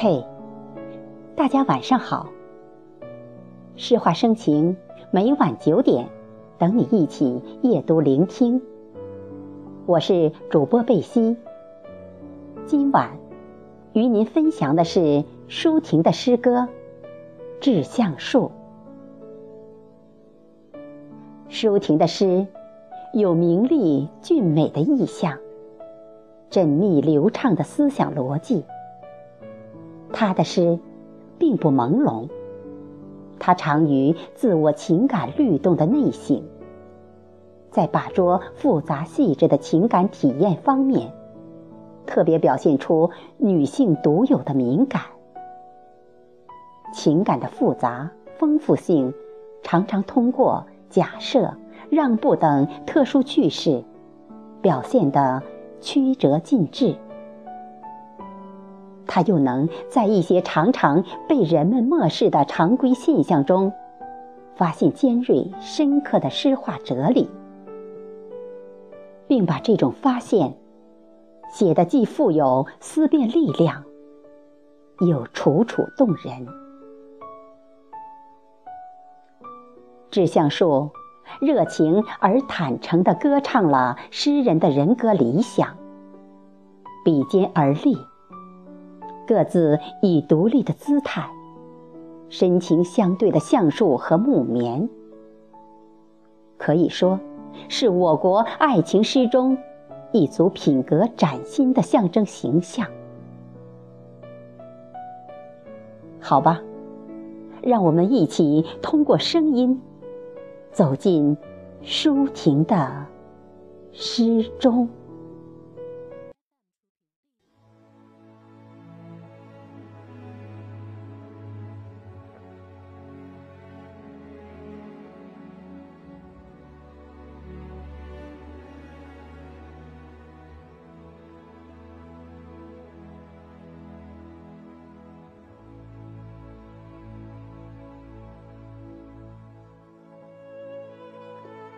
嘿，大家晚上好。诗画生情，每晚九点，等你一起夜读聆听。我是主播贝西。今晚与您分享的是舒婷的诗歌《致橡树》。舒婷的诗有明丽俊美的意象，缜密流畅的思想逻辑。他的诗并不朦胧，他长于自我情感律动的内省，在把捉复杂细致的情感体验方面，特别表现出女性独有的敏感。情感的复杂丰富性，常常通过假设、让步等特殊句式，表现得曲折尽致。他又能在一些常常被人们漠视的常规现象中，发现尖锐深刻的诗画哲理，并把这种发现写得既富有思辨力量，又楚楚动人。志向树热情而坦诚地歌唱了诗人的人格理想，比肩而立。各自以独立的姿态，深情相对的橡树和木棉，可以说是我国爱情诗中一组品格崭新的象征形象。好吧，让我们一起通过声音，走进舒婷的诗中。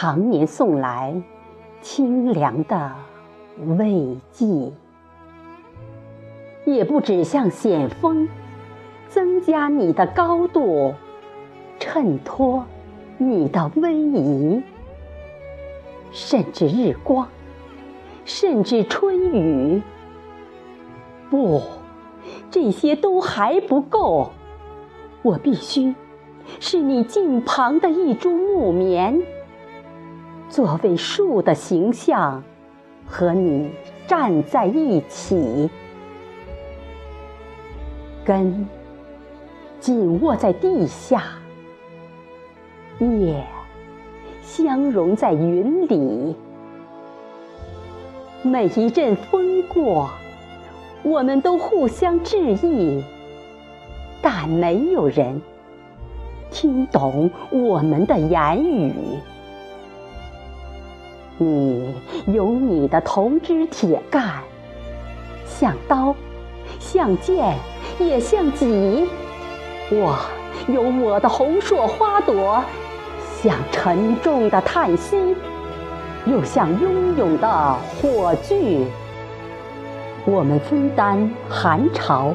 常年送来清凉的慰藉，也不指向险峰，增加你的高度，衬托你的威仪，甚至日光，甚至春雨。不，这些都还不够，我必须是你近旁的一株木棉。作为树的形象，和你站在一起，根紧握在地下，叶相融在云里。每一阵风过，我们都互相致意，但没有人听懂我们的言语。你有你的铜枝铁干，像刀，像剑，也像戟；我有我的红硕花朵，像沉重的叹息，又像汹涌的火炬。我们分担寒潮、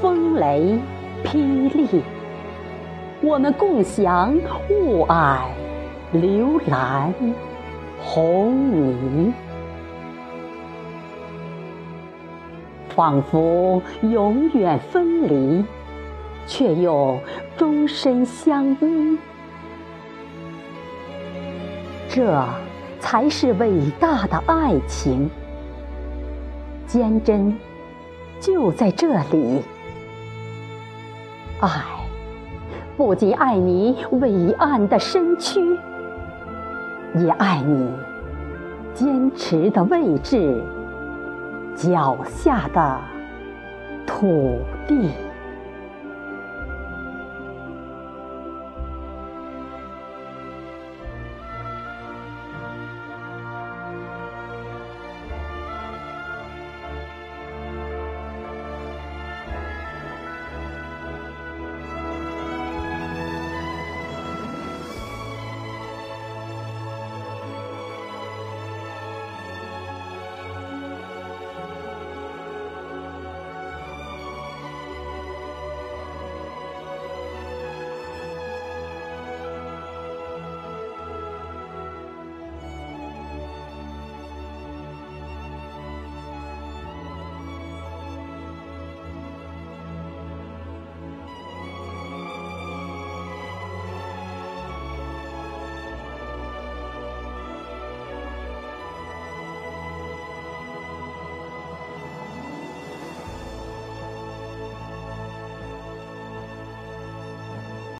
风雷、霹雳；我们共享雾霭、流岚。红泥，仿佛永远分离，却又终身相依。这才是伟大的爱情，坚贞就在这里。爱不仅爱你伟岸的身躯，也爱你坚持的位置，脚下的土地。